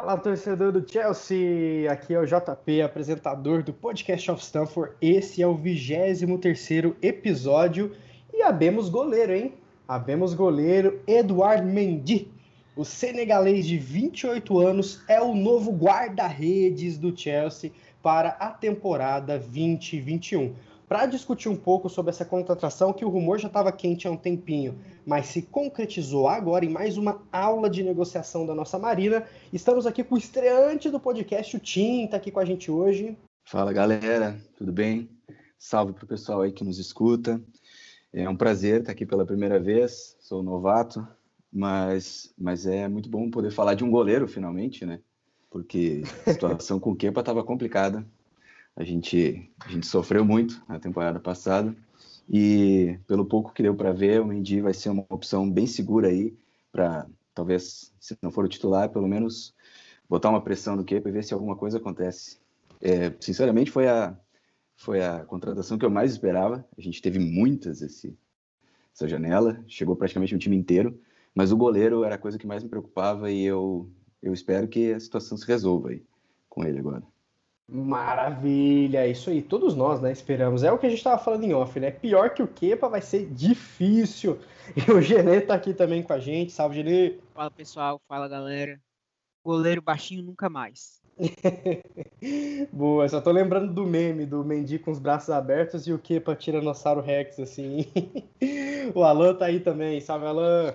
Fala, torcedor do Chelsea! Aqui é o JP, apresentador do Podcast of Stanford. Esse é o 23 episódio e abemos goleiro, hein? Abemos goleiro Eduard Mendy. O senegalês de 28 anos é o novo guarda-redes do Chelsea para a temporada 2021 para discutir um pouco sobre essa contratação que o rumor já estava quente há um tempinho, mas se concretizou agora em mais uma aula de negociação da nossa Marina. Estamos aqui com o estreante do podcast, o Tim, está aqui com a gente hoje. Fala galera, tudo bem? Salve para o pessoal aí que nos escuta. É um prazer estar aqui pela primeira vez, sou novato, mas, mas é muito bom poder falar de um goleiro finalmente, né? Porque a situação com o Kepa estava complicada a gente, a gente sofreu muito na temporada passada e pelo pouco que deu para ver, o Mendy vai ser uma opção bem segura aí para talvez, se não for o titular, pelo menos botar uma pressão no Kepa e ver se alguma coisa acontece. É, sinceramente, foi a, foi a contratação que eu mais esperava. A gente teve muitas esse, essa janela, chegou praticamente um time inteiro, mas o goleiro era a coisa que mais me preocupava e eu, eu espero que a situação se resolva aí com ele agora. Maravilha, isso aí, todos nós, né, esperamos. É o que a gente estava falando em off, né? Pior que o Kepa vai ser difícil. E o Genê tá aqui também com a gente. Salve, Genê. Fala, pessoal. Fala, galera. Goleiro baixinho nunca mais. Boa, só tô lembrando do meme do Mendy com os braços abertos e o Kepa Tiranossauro Rex, assim. o Alan tá aí também. Salve, Alan.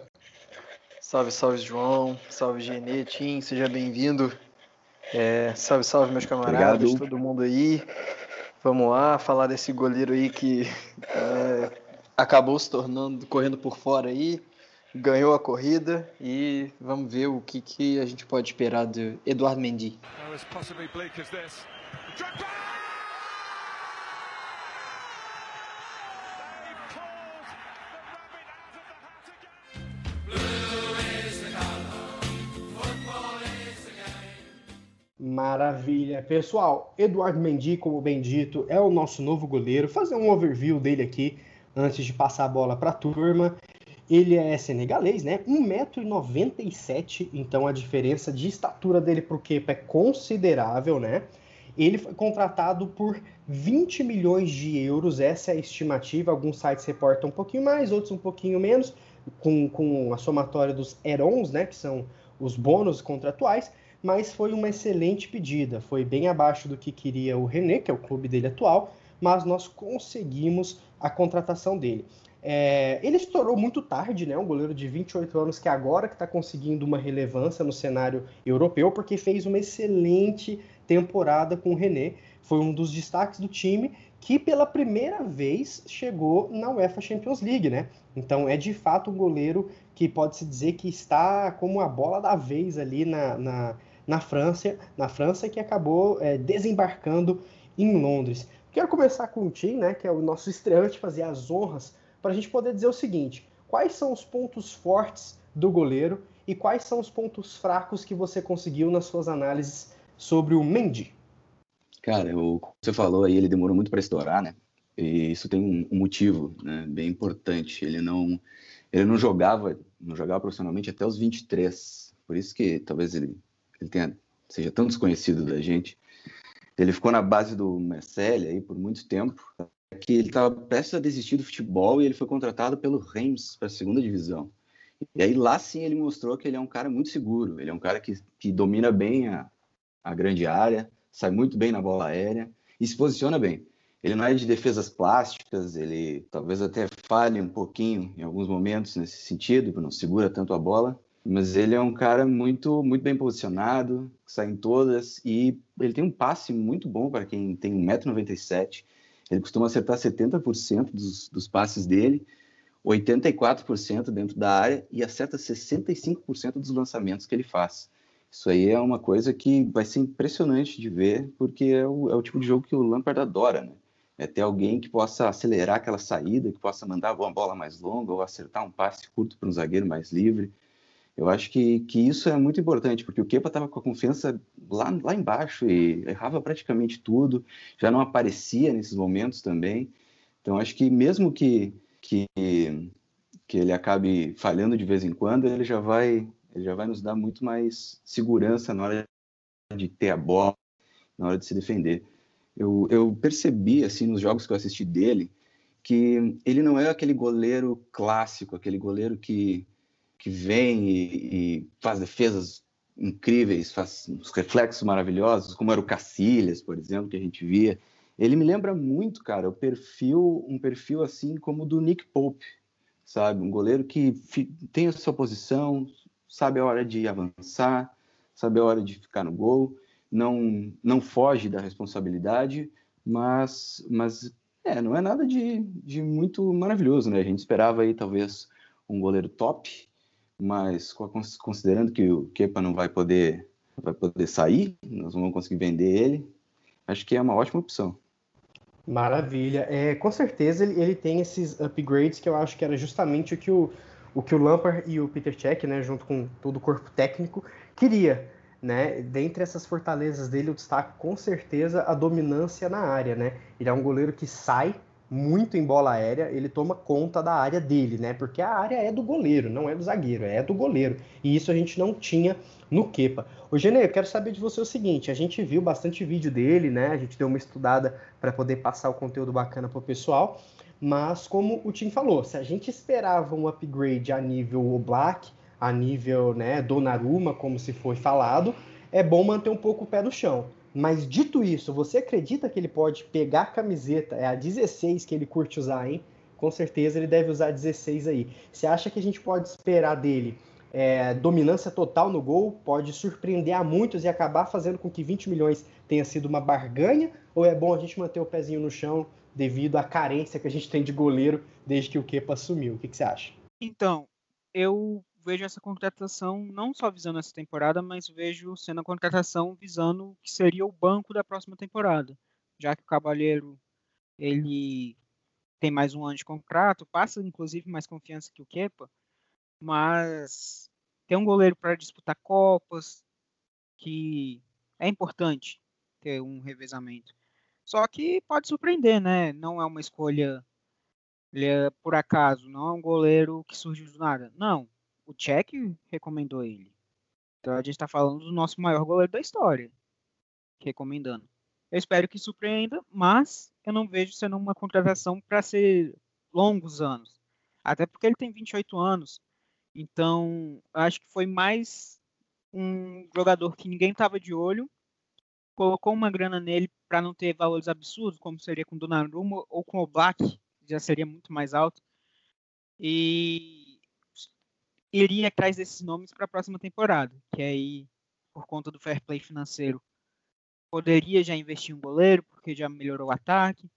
Salve, salve, João. Salve, Genê, Tim. Seja bem-vindo é, salve, salve, meus camaradas, Obrigado. todo mundo aí. Vamos lá falar desse goleiro aí que é, acabou se tornando, correndo por fora aí, ganhou a corrida e vamos ver o que, que a gente pode esperar de Eduardo Mendy. Maravilha. Pessoal, Eduardo Mendy, como bem dito, é o nosso novo goleiro. Fazer um overview dele aqui antes de passar a bola para a turma. Ele é senegalês, né? 1,97m, então a diferença de estatura dele para o Kepa é considerável, né? Ele foi contratado por 20 milhões de euros, essa é a estimativa. Alguns sites reportam um pouquinho mais, outros um pouquinho menos, com, com a somatória dos erons, né? Que são os bônus contratuais mas foi uma excelente pedida. Foi bem abaixo do que queria o René, que é o clube dele atual, mas nós conseguimos a contratação dele. É, ele estourou muito tarde, né? Um goleiro de 28 anos que agora que está conseguindo uma relevância no cenário europeu, porque fez uma excelente temporada com o René. Foi um dos destaques do time que pela primeira vez chegou na UEFA Champions League, né? Então é de fato um goleiro que pode se dizer que está como a bola da vez ali na, na na França, na França que acabou é, desembarcando em Londres. Quero começar com o Tim, né, que é o nosso estreante, fazer as honras para a gente poder dizer o seguinte: quais são os pontos fortes do goleiro e quais são os pontos fracos que você conseguiu nas suas análises sobre o Mendy? Cara, o você falou aí, ele demorou muito para estourar, né? E isso tem um, um motivo, né, bem importante. Ele não, ele não jogava, não jogava profissionalmente até os 23. Por isso que talvez ele ele tenha, seja tão desconhecido da gente. Ele ficou na base do Marseille aí por muito tempo, que ele estava prestes a desistir do futebol e ele foi contratado pelo Reims para a segunda divisão. E aí lá sim ele mostrou que ele é um cara muito seguro, ele é um cara que, que domina bem a, a grande área, sai muito bem na bola aérea e se posiciona bem. Ele não é de defesas plásticas, ele talvez até falhe um pouquinho em alguns momentos nesse sentido, não segura tanto a bola, mas ele é um cara muito, muito bem posicionado, sai em todas, e ele tem um passe muito bom para quem tem 1,97m. Ele costuma acertar 70% dos, dos passes dele, 84% dentro da área e acerta 65% dos lançamentos que ele faz. Isso aí é uma coisa que vai ser impressionante de ver, porque é o, é o tipo de jogo que o Lampard adora, né? É ter alguém que possa acelerar aquela saída, que possa mandar uma bola mais longa ou acertar um passe curto para um zagueiro mais livre. Eu acho que, que isso é muito importante, porque o Kepa estava com a confiança lá, lá embaixo e errava praticamente tudo, já não aparecia nesses momentos também. Então, acho que mesmo que, que, que ele acabe falhando de vez em quando, ele já vai, ele já vai nos dar muito mais segurança na hora de ter a bola, na hora de se defender. Eu, eu percebi, assim, nos jogos que eu assisti dele, que ele não é aquele goleiro clássico, aquele goleiro que, que vem e, e faz defesas incríveis, faz uns reflexos maravilhosos, como era o Cacilhas, por exemplo, que a gente via. Ele me lembra muito, cara, o perfil, um perfil assim como o do Nick Pope, sabe? Um goleiro que tem a sua posição, sabe a hora de avançar, sabe a hora de ficar no gol, não não foge da responsabilidade, mas mas é, não é nada de, de muito maravilhoso, né? A gente esperava aí talvez um goleiro top, mas considerando que o Kepa não vai poder vai poder sair, nós não vamos conseguir vender ele, acho que é uma ótima opção. Maravilha. É, com certeza ele, ele tem esses upgrades que eu acho que era justamente o que o, o que o Lampard e o Peter Cech, né, junto com todo o corpo técnico, queria. Né? Dentre essas fortalezas dele, eu destaco com certeza a dominância na área. Né? Ele é um goleiro que sai muito em bola aérea, ele toma conta da área dele, né? Porque a área é do goleiro, não é do zagueiro, é do goleiro. E isso a gente não tinha no Kepa. O Genê, eu quero saber de você o seguinte: a gente viu bastante vídeo dele, né? A gente deu uma estudada para poder passar o conteúdo bacana para o pessoal. Mas, como o Tim falou, se a gente esperava um upgrade a nível Black, a nível né, Donnarumma, como se foi falado, é bom manter um pouco o pé no chão. Mas dito isso, você acredita que ele pode pegar a camiseta, é a 16 que ele curte usar, hein? Com certeza ele deve usar 16 aí. Você acha que a gente pode esperar dele é, dominância total no gol, pode surpreender a muitos e acabar fazendo com que 20 milhões tenha sido uma barganha? Ou é bom a gente manter o pezinho no chão devido à carência que a gente tem de goleiro desde que o Kepa assumiu? O que, que você acha? Então, eu vejo essa contratação não só visando essa temporada, mas vejo sendo a contratação visando o que seria o banco da próxima temporada, já que o Cabalheiro ele tem mais um ano de contrato, passa inclusive mais confiança que o Kepa, mas tem um goleiro para disputar Copas, que é importante ter um revezamento. Só que pode surpreender, né? Não é uma escolha é por acaso, não é um goleiro que surgiu do nada. Não, o Czech recomendou ele. Então a gente está falando do nosso maior goleiro da história, recomendando. Eu espero que surpreenda, mas eu não vejo sendo uma contratação para ser longos anos. Até porque ele tem 28 anos. Então, acho que foi mais um jogador que ninguém estava de olho, colocou uma grana nele para não ter valores absurdos, como seria com Donnarumma ou com o Black, já seria muito mais alto. E iria atrás desses nomes para a próxima temporada, que aí, por conta do fair play financeiro, poderia já investir um goleiro, porque já melhorou o ataque,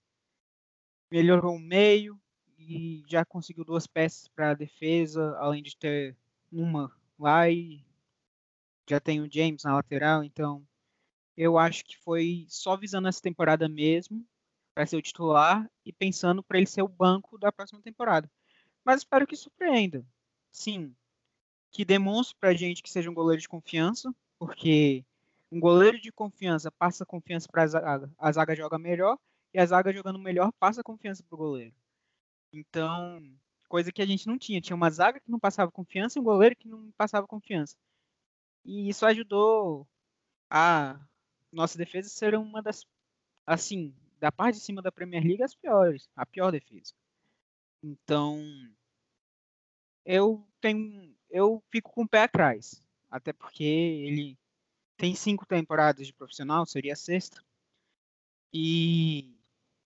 melhorou o meio, e já conseguiu duas peças para a defesa, além de ter uma lá e já tem o James na lateral, então eu acho que foi só visando essa temporada mesmo para ser o titular e pensando para ele ser o banco da próxima temporada. Mas espero que surpreenda. Sim, que demonstre para a gente que seja um goleiro de confiança, porque um goleiro de confiança passa confiança para a zaga, a zaga joga melhor e a zaga jogando melhor passa confiança para o goleiro. Então, coisa que a gente não tinha. Tinha uma zaga que não passava confiança e um goleiro que não passava confiança. E isso ajudou a nossa defesa ser uma das, assim, da parte de cima da Premier League, as piores, a pior defesa. Então, eu tenho, eu fico com o pé atrás, até porque ele tem cinco temporadas de profissional, seria a sexta, e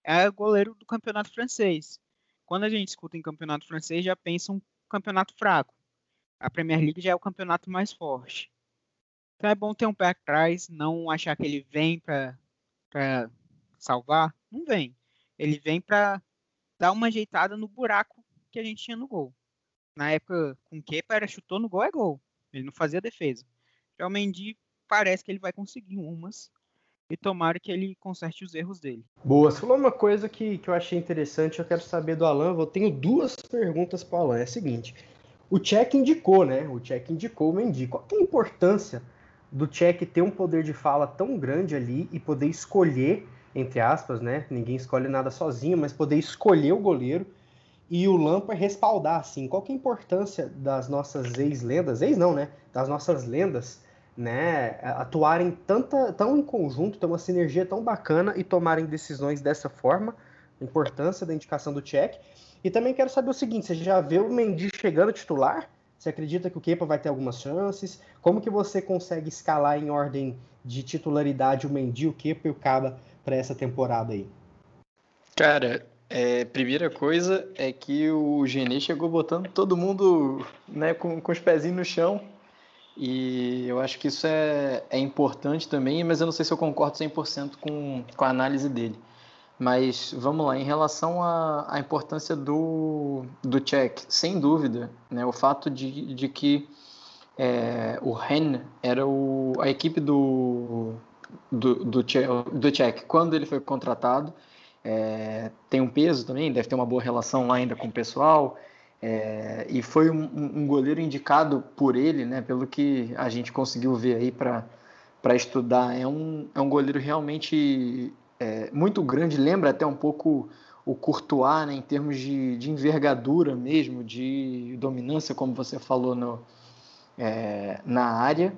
é goleiro do campeonato francês quando a gente escuta em campeonato francês, já pensa um campeonato fraco. A Premier League já é o campeonato mais forte. Então é bom ter um pé atrás, não achar que ele vem para salvar. Não vem. Ele vem para dar uma ajeitada no buraco que a gente tinha no gol. Na época com o Kepa era chutou no gol é gol. Ele não fazia defesa. Já o Mendy parece que ele vai conseguir umas. E tomara que ele conserte os erros dele. Boa, você falou uma coisa que, que eu achei interessante, eu quero saber do Alan, eu tenho duas perguntas para o Alan, é a seguinte, o Check indicou, né, o Check indicou o Mendy, qual é a importância do Check ter um poder de fala tão grande ali e poder escolher, entre aspas, né, ninguém escolhe nada sozinho, mas poder escolher o goleiro e o Lampard respaldar, assim, qual é a importância das nossas ex-lendas, ex não, né, das nossas lendas, né, atuarem tanta, tão em conjunto, ter uma sinergia tão bacana e tomarem decisões dessa forma, a importância da indicação do check. E também quero saber o seguinte, você já vê o Mendy chegando titular? Você acredita que o Kepa vai ter algumas chances? Como que você consegue escalar em ordem de titularidade o Mendy, o Kepa e o Caba para essa temporada aí? Cara, é, primeira coisa é que o Genê chegou botando todo mundo né, com, com os pezinhos no chão e eu acho que isso é, é importante também, mas eu não sei se eu concordo 100% com, com a análise dele. Mas vamos lá, em relação à, importância do, do check, sem dúvida, né, o fato de, de que é, o Ren era o, a equipe do, do, do, do check quando ele foi contratado, é, tem um peso também, deve ter uma boa relação lá ainda com o pessoal. É, e foi um, um, goleiro indicado por ele, né, pelo que a gente conseguiu ver aí para estudar. É um, é um goleiro realmente é, muito grande, lembra até um pouco o Courtois, né, em termos de, de envergadura mesmo, de dominância, como você falou no, é, na área.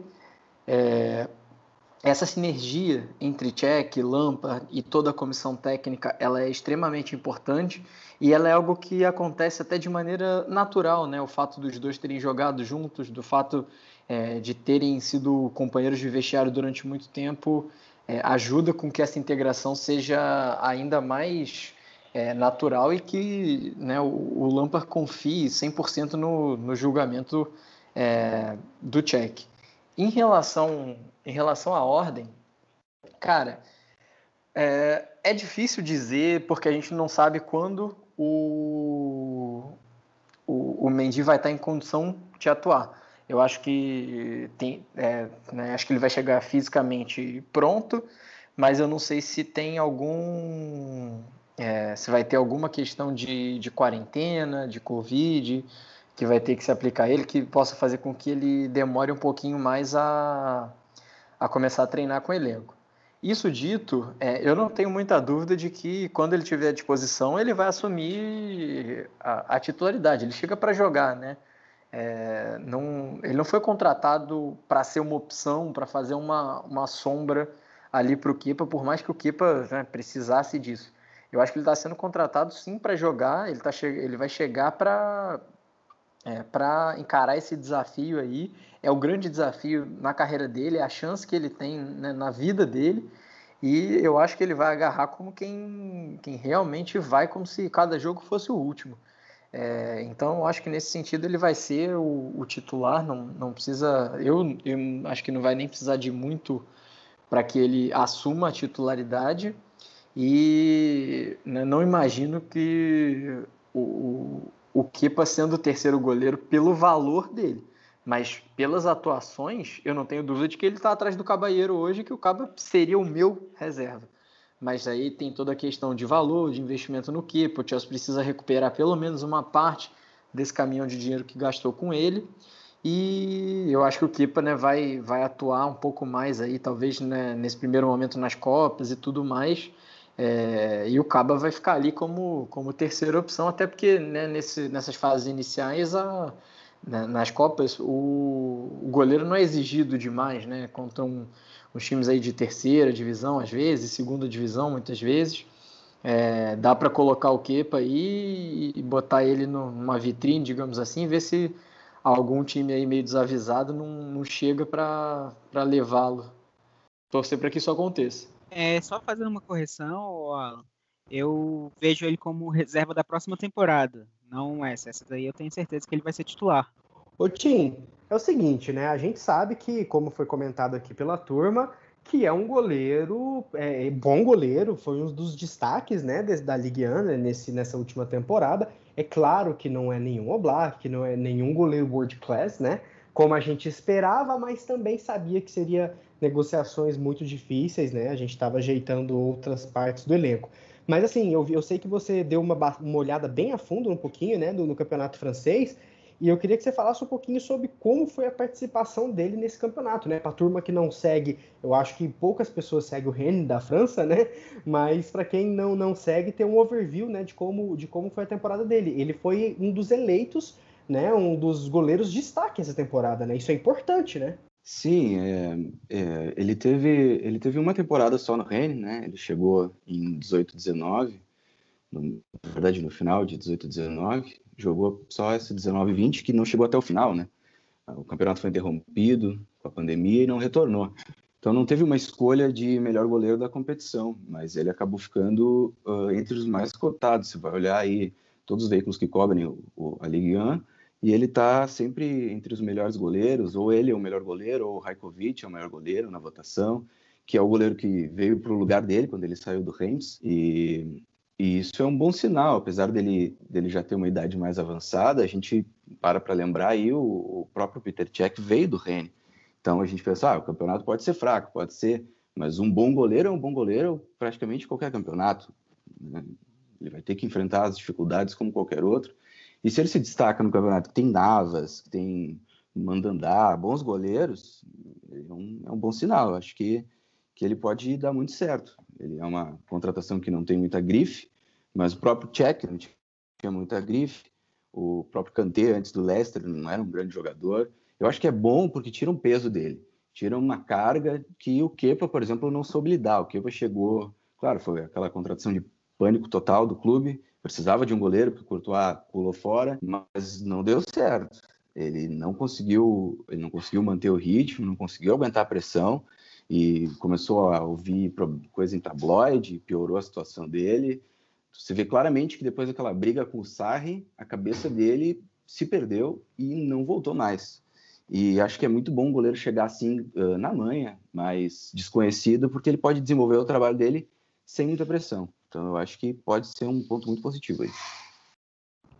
Essa sinergia entre Cech, Lampard e toda a comissão técnica, ela é extremamente importante e ela é algo que acontece até de maneira natural, né? O fato dos dois terem jogado juntos, do fato é, de terem sido companheiros de vestiário durante muito tempo, é, ajuda com que essa integração seja ainda mais é, natural e que né, o, o Lampard confie 100% no, no julgamento é, do Cech. Em relação, em relação à ordem, cara, é, é difícil dizer porque a gente não sabe quando o, o, o Mendy vai estar em condição de atuar. Eu acho que tem, é, né, acho que ele vai chegar fisicamente pronto, mas eu não sei se tem algum, é, se vai ter alguma questão de, de quarentena, de covid, que vai ter que se aplicar a ele, que possa fazer com que ele demore um pouquinho mais a, a começar a treinar com o elenco. Isso dito, é, eu não tenho muita dúvida de que quando ele tiver à disposição, ele vai assumir a, a titularidade. Ele chega para jogar, né? É, não, ele não foi contratado para ser uma opção, para fazer uma, uma sombra ali para o Kepa, por mais que o Kepa né, precisasse disso. Eu acho que ele está sendo contratado sim para jogar, ele, tá ele vai chegar para é, para encarar esse desafio aí. É o grande desafio na carreira dele, é a chance que ele tem né, na vida dele. E eu acho que ele vai agarrar como quem, quem realmente vai, como se cada jogo fosse o último. É, então, eu acho que nesse sentido ele vai ser o, o titular. Não, não precisa. Eu, eu acho que não vai nem precisar de muito para que ele assuma a titularidade. E né, não imagino que o, o Kepa sendo o terceiro goleiro pelo valor dele. Mas pelas atuações, eu não tenho dúvida de que ele está atrás do Cabalheiro hoje, que o Caba seria o meu reserva. Mas aí tem toda a questão de valor, de investimento no Kepa. O Chelsea precisa recuperar pelo menos uma parte desse caminhão de dinheiro que gastou com ele. E eu acho que o Kepa né, vai, vai atuar um pouco mais aí, talvez né, nesse primeiro momento nas Copas e tudo mais, é, e o Caba vai ficar ali como, como terceira opção, até porque né, nesse, nessas fases iniciais, a, né, nas Copas, o, o, goleiro não é exigido demais, né? Contra um, uns times aí de terceira divisão, às vezes, segunda divisão, muitas vezes. É, dá para colocar o Kepa aí e botar ele numa vitrine, digamos assim, ver se algum time aí meio desavisado não, não chega para levá-lo. Torcer para que isso aconteça. É, só fazendo uma correção, Alan, eu vejo ele como reserva da próxima temporada, não essa. Essa daí eu tenho certeza que ele vai ser titular. Ô Tim, é o seguinte, né? A gente sabe que, como foi comentado aqui pela turma, que é um goleiro, é, é bom goleiro, foi um dos destaques, né, da Ligue 1 né, nesse, nessa última temporada. É claro que não é nenhum Oblak, que não é nenhum goleiro world class, né? Como a gente esperava, mas também sabia que seria negociações muito difíceis, né? A gente estava ajeitando outras partes do elenco. Mas assim, eu, eu sei que você deu uma, uma olhada bem a fundo um pouquinho, né, no, no campeonato francês, e eu queria que você falasse um pouquinho sobre como foi a participação dele nesse campeonato, né? Para a turma que não segue, eu acho que poucas pessoas seguem o Rennes da França, né? Mas para quem não, não segue, tem um overview, né, de como, de como foi a temporada dele. Ele foi um dos eleitos, né, um dos goleiros de destaque essa temporada, né? Isso é importante, né? Sim, é, é, ele, teve, ele teve uma temporada só no Rennes, né? Ele chegou em 18, 19, no, na verdade no final de 18, 19, jogou só esse 19 20 que não chegou até o final, né? O campeonato foi interrompido com a pandemia e não retornou. Então não teve uma escolha de melhor goleiro da competição, mas ele acabou ficando uh, entre os mais cotados. Você vai olhar aí todos os veículos que cobrem o, o, a Ligue 1 e ele está sempre entre os melhores goleiros, ou ele é o melhor goleiro, ou o Raikovic é o melhor goleiro na votação, que é o goleiro que veio para o lugar dele quando ele saiu do Reims, e, e, isso é um bom sinal, apesar dele, dele já ter uma idade mais avançada, a gente para para lembrar aí, o, o, próprio Peter Cech veio do Rennes, então a gente pensa, ah, o campeonato pode ser fraco, pode ser, mas um bom goleiro é um bom goleiro praticamente qualquer campeonato, né? ele vai ter que enfrentar as dificuldades como qualquer outro, e se ele se destaca no campeonato que tem Navas, que tem Mandandá, bons goleiros, é um, é um bom sinal. Acho que, que ele pode dar muito certo. Ele é uma contratação que não tem muita grife, mas o próprio Czech não tinha muita grife. O próprio Kanté, antes do Leicester, não era um grande jogador. Eu acho que é bom porque tira um peso dele. Tira uma carga que o Kepa, por exemplo, não soube lidar. O Kepa chegou... Claro, foi aquela contratação de pânico total do clube, precisava de um goleiro, porque o Courtois pulou fora, mas não deu certo. Ele não conseguiu, ele não conseguiu manter o ritmo, não conseguiu aguentar a pressão e começou a ouvir coisa em tabloide, piorou a situação dele. Você vê claramente que depois daquela briga com o Sarri, a cabeça dele se perdeu e não voltou mais. E acho que é muito bom o goleiro chegar assim uh, na manha, mas desconhecido, porque ele pode desenvolver o trabalho dele sem muita pressão. Então eu acho que pode ser um ponto muito positivo aí.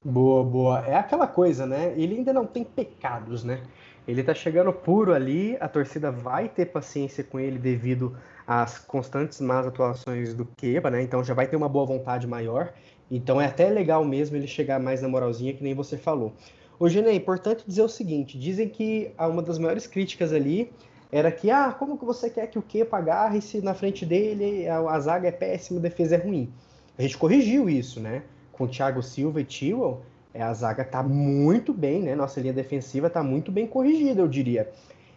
Boa, boa. É aquela coisa, né? Ele ainda não tem pecados, né? Ele tá chegando puro ali, a torcida vai ter paciência com ele devido às constantes más atuações do Kepa, né? Então já vai ter uma boa vontade maior. Então é até legal mesmo ele chegar mais na moralzinha, que nem você falou. Ô, Gene, é importante dizer o seguinte: dizem que uma das maiores críticas ali era que, ah, como que você quer que o Kepa agarre se na frente dele a, a zaga é péssima, a defesa é ruim? A gente corrigiu isso, né? Com Thiago Silva e é, a zaga tá muito bem, né? Nossa linha defensiva tá muito bem corrigida, eu diria.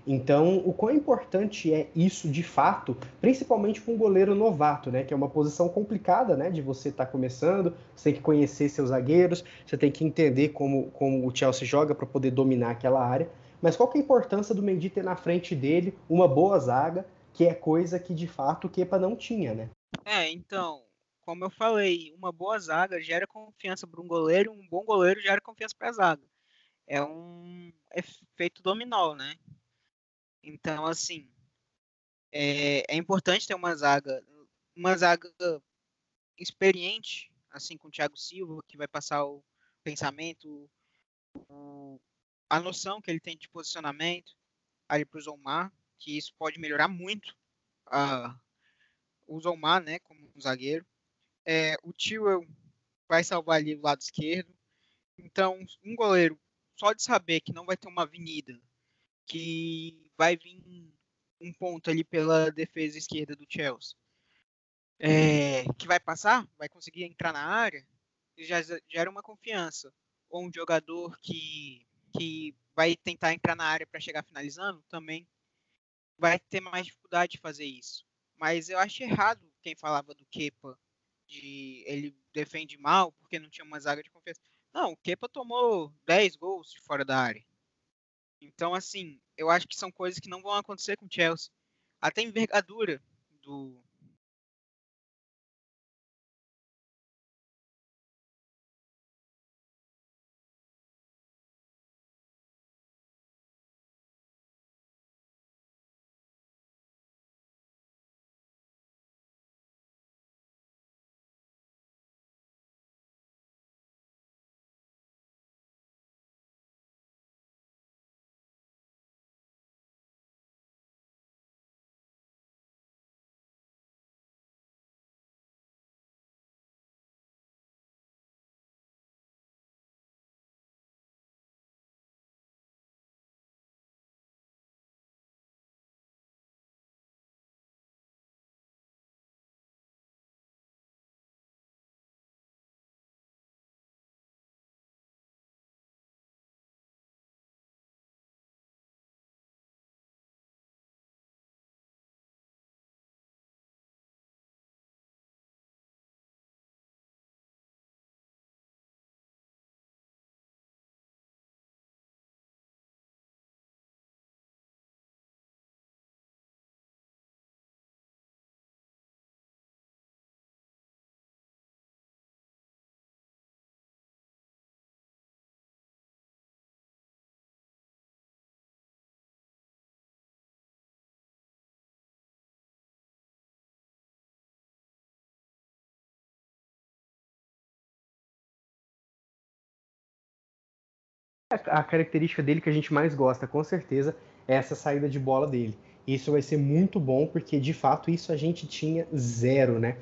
Então, o quão importante é isso de fato, principalmente para um goleiro novato, né? Que é uma posição complicada, né? De você estar tá começando, você tem que conhecer seus zagueiros, você tem que entender como, como o Chelsea joga para poder dominar aquela área. Mas qual que é a importância do Mendy ter na frente dele uma boa zaga, que é coisa que de fato o Kepa não tinha, né? É, então, como eu falei, uma boa zaga gera confiança para um goleiro, um bom goleiro gera confiança para a zaga. É um efeito dominó, né? Então, assim, é, é importante ter uma zaga, uma zaga experiente, assim, com o Thiago Silva, que vai passar o pensamento, a noção que ele tem de posicionamento ali para o Zomar, que isso pode melhorar muito uh, o Zomar, né, como um zagueiro. É, o Tio vai salvar ali o lado esquerdo. Então, um goleiro, só de saber que não vai ter uma avenida, que vai vir um ponto ali pela defesa esquerda do Chelsea, é, que vai passar, vai conseguir entrar na área, já gera uma confiança. Ou um jogador que que vai tentar entrar na área para chegar finalizando, também vai ter mais dificuldade de fazer isso. Mas eu acho errado quem falava do Kepa, de ele defende mal porque não tinha uma zaga de confiança. Não, o Kepa tomou 10 gols de fora da área. Então, assim, eu acho que são coisas que não vão acontecer com o Chelsea. Até a envergadura do, a característica dele que a gente mais gosta, com certeza, é essa saída de bola dele. Isso vai ser muito bom, porque de fato isso a gente tinha zero, né?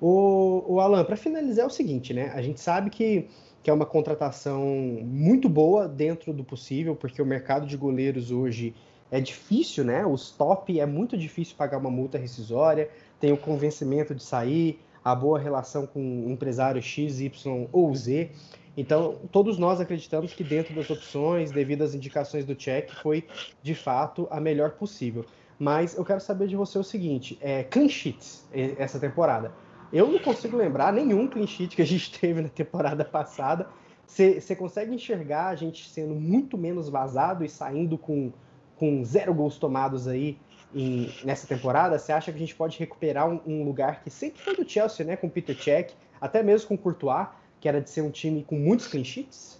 O, o Alan, para finalizar é o seguinte, né? A gente sabe que, que é uma contratação muito boa dentro do possível, porque o mercado de goleiros hoje é difícil, né? Os top é muito difícil pagar uma multa rescisória, tem o convencimento de sair, a boa relação com o empresário X, Y ou Z. Então, todos nós acreditamos que dentro das opções, devido às indicações do check, foi de fato a melhor possível. Mas eu quero saber de você o seguinte: é, clean sheets essa temporada. Eu não consigo lembrar nenhum clean sheet que a gente teve na temporada passada. Você consegue enxergar a gente sendo muito menos vazado e saindo com, com zero gols tomados aí em, nessa temporada? Você acha que a gente pode recuperar um, um, lugar que sempre foi do Chelsea, né? Com Peter Cech, até mesmo com Courtois, que era de ser um time com muitos clean sheets?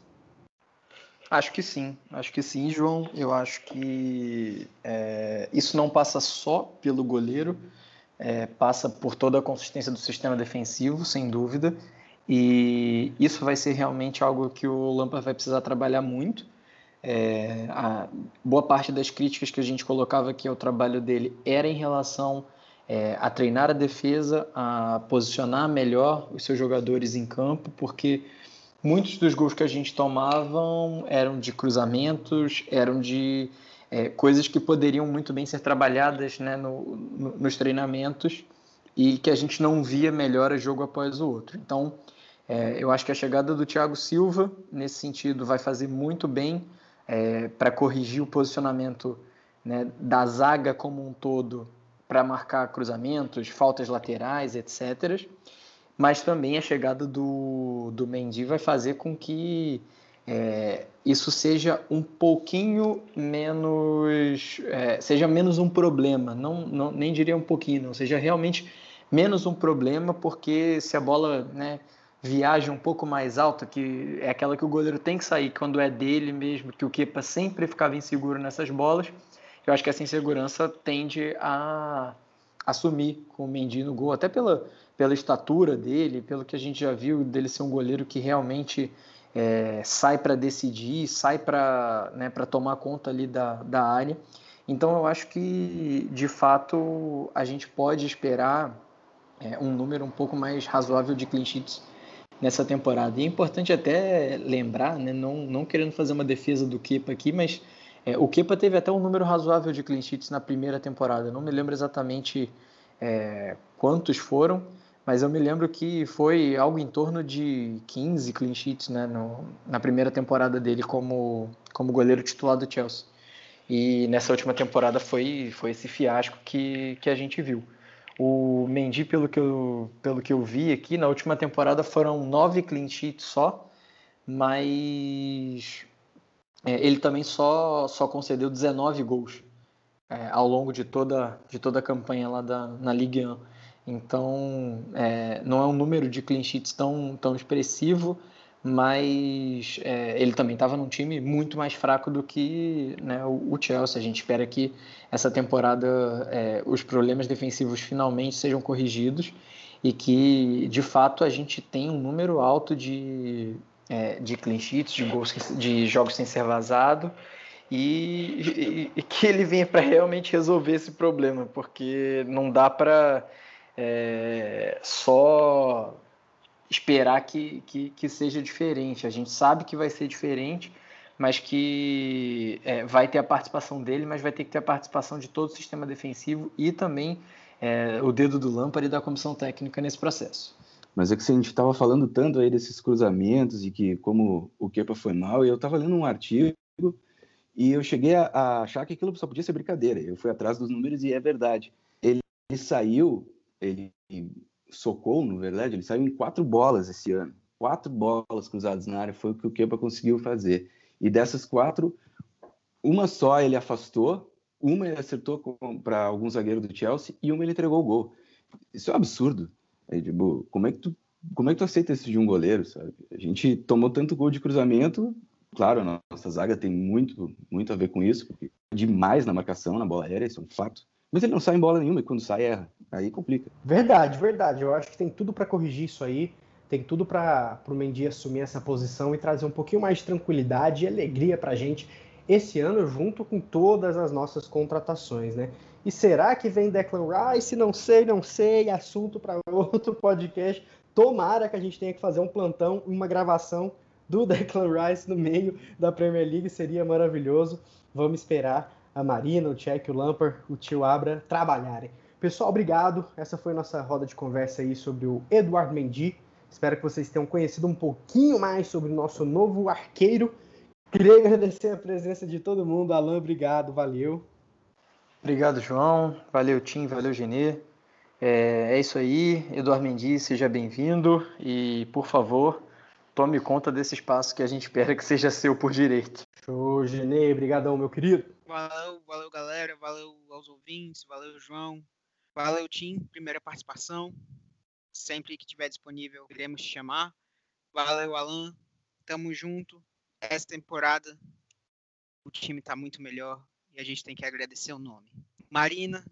Acho que sim, acho que sim, João. Eu acho que é, isso não passa só pelo goleiro, é, passa por toda a consistência do sistema defensivo, sem dúvida. E isso vai ser realmente algo que o Lampard vai precisar trabalhar muito. É, boa parte das críticas que a gente colocava aqui ao trabalho dele era em relação é, a treinar a defesa, a posicionar melhor os seus jogadores em campo, porque muitos dos gols que a gente tomava eram de cruzamentos, eram de é, coisas que poderiam muito bem ser trabalhadas né, no, no, nos treinamentos e que a gente não via melhora jogo após o outro. Então, é, eu acho que a chegada do Thiago Silva, nesse sentido, vai fazer muito bem é, para corrigir o posicionamento né, da zaga como um todo para marcar cruzamentos, faltas laterais, etc mas também a chegada do, do Mendy vai fazer com que é, isso seja um pouquinho menos é, seja menos um problema. Não, não nem diria um pouquinho não. Seja realmente menos um problema porque se a bola né, viaja um pouco mais alta que é aquela que o goleiro tem que sair quando é dele mesmo que o Kepa sempre ficava inseguro nessas bolas eu acho que essa insegurança tende a assumir com o Mendy no gol até pela pela estatura dele, pelo que a gente já viu dele ser um goleiro que realmente é, sai para decidir, sai para né, tomar conta ali da, da área. Então eu acho que de fato a gente pode esperar é, um número um pouco mais razoável de clean sheets nessa temporada. E é importante até lembrar, né, não, não querendo fazer uma defesa do Kepa aqui, mas é, o Kepa teve até um número razoável de clean sheets na primeira temporada. não me lembro exatamente é, quantos foram, mas eu me lembro que foi algo em torno de 15 clean sheets né, no, na primeira temporada dele como, como goleiro titular do Chelsea. E nessa última temporada foi, foi esse fiasco que, que a gente viu. O Mendy, pelo que, eu, pelo que eu vi aqui, na última temporada foram nove clean sheets só, mas ele também só, só concedeu 19 gols é, ao longo de toda, de toda a campanha lá da, na Ligue 1. Então, é, não é um número de clean sheets tão, tão expressivo, mas é, ele também estava num time muito mais fraco do que né, o, o, Chelsea. A gente espera que essa temporada é, os problemas defensivos finalmente sejam corrigidos e que, de fato, a gente tenha um número alto de, é, de clean sheets, de, gols, de jogos sem ser vazado. E, e, e que ele venha para realmente resolver esse problema, porque não dá para é, só esperar que, que, que, seja diferente. A gente sabe que vai ser diferente, mas que é, vai ter a participação dele, mas vai ter que ter a participação de todo o sistema defensivo e também é, o dedo do Lampard e da comissão técnica nesse processo. Mas é que a gente estava falando tanto aí desses cruzamentos e que como o Kepa foi mal, e eu estava lendo um artigo e eu cheguei a, a, achar que aquilo só podia ser brincadeira. Eu fui atrás dos números e é verdade. Ele, ele saiu ele socou, na verdade, ele saiu em quatro bolas esse ano. Quatro bolas cruzadas na área foi o que o Kepa conseguiu fazer. E dessas quatro, uma só ele afastou, uma ele acertou para algum zagueiro do Chelsea e uma ele entregou o gol. Isso é um absurdo. É, tipo, como é que tu como é que tu aceita isso de um goleiro, sabe? A gente tomou tanto gol de cruzamento, claro, a nossa zaga tem muito muito a ver com isso, porque demais na marcação, na bola aérea, isso é um fato. Mas ele não sai em bola nenhuma e quando sai erra. Aí complica. Verdade, verdade. Eu acho que tem tudo para corrigir isso aí. tem tudo para o Mendy assumir essa posição e trazer um pouquinho mais de tranquilidade e alegria para a gente esse ano, junto com todas as nossas contratações, né? E será que vem Declan Rice? Não sei, não sei. Assunto para outro podcast. Tomara que a gente tenha que fazer um plantão, uma gravação do Declan Rice no meio da Premier League. Seria maravilhoso. Vamos esperar a Marina, o Tchek, o Lampard, o tio Abra trabalharem. Pessoal, obrigado. Essa foi a nossa roda de conversa aí sobre o Eduardo Mendy. Espero que vocês tenham conhecido um pouquinho mais sobre o nosso novo arqueiro. Queria agradecer a presença de todo mundo. Alan, obrigado, valeu. Obrigado, João. Valeu, Tim. Valeu, Genê. É, é isso aí. Eduardo Mendy, seja bem-vindo. E, por favor, tome conta desse espaço que a gente espera que seja seu por direito. Show, Genê. Obrigadão, meu querido. Valeu, valeu, galera. Valeu aos ouvintes. Valeu, João. Valeu, Tim. Primeira participação. Sempre que tiver disponível, iremos te chamar. Valeu, Alan. Tamo junto. Essa temporada o time tá muito melhor e a gente tem que agradecer o nome. Marina,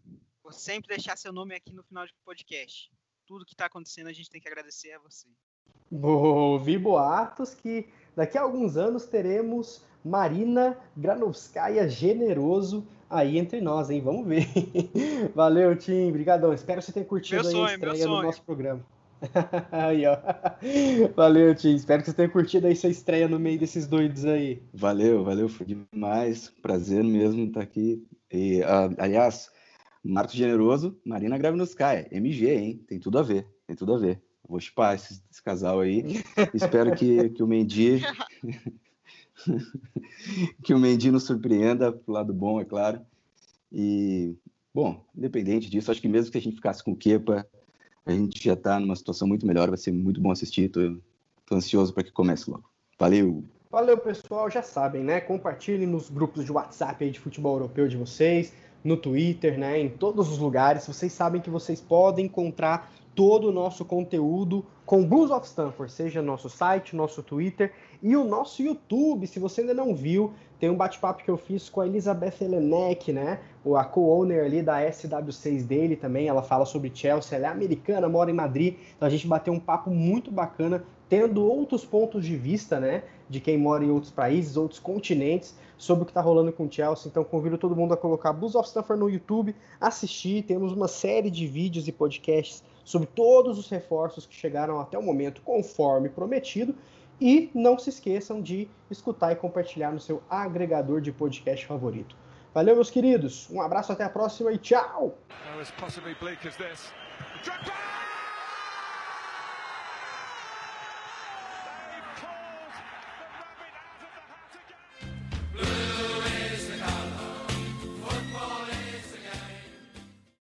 por sempre deixar seu nome aqui no final do podcast. Tudo que tá acontecendo a gente tem que agradecer a você. Ouvi boatos que daqui a alguns anos teremos Marina Granovskaya generoso aí entre nós, hein? Vamos ver. Valeu, Tim. Obrigadão. Espero que você tenha curtido sonho, a estreia do nosso programa. aí, ó. Valeu, Tim. Espero que você tenha curtido aí sua estreia no meio desses doidos aí. Valeu, valeu. Foi demais. Prazer mesmo estar aqui. E, uh, aliás, Marcos Generoso, Marina Gravinoskai. MG, hein? Tem tudo a ver. Tem tudo a ver. Vou chipar esse, esse casal aí. Espero que, que o Mendy. que o Mendy nos surpreenda pro lado bom, é claro. E, bom, independente disso, acho que mesmo que a gente ficasse com o Kepa, a gente já está numa situação muito melhor, vai ser muito bom assistir. Tô, tô ansioso para que comece logo. Valeu! Valeu, pessoal. Já sabem, né? Compartilhem nos grupos de WhatsApp aí de futebol europeu de vocês, no Twitter, né? Em todos os lugares. Vocês sabem que vocês podem encontrar todo o nosso conteúdo com Blues of Stanford, seja nosso site, nosso Twitter e o nosso YouTube. Se você ainda não viu, tem um bate-papo que eu fiz com a Elizabeth Elenek, né? A co-owner ali da SW6 dele também. Ela fala sobre Chelsea, ela é americana, mora em Madrid. Então a gente bateu um papo muito bacana, tendo outros pontos de vista, né? De quem mora em outros países, outros continentes, sobre o que está rolando com Chelsea. Então convido todo mundo a colocar Blues of Stanford no YouTube, assistir. Temos uma série de vídeos e podcasts sobre todos os reforços que chegaram até o momento, conforme prometido. E não se esqueçam de escutar e compartilhar no seu agregador de podcast favorito. Valeu, meus queridos. Um abraço, até a próxima e tchau!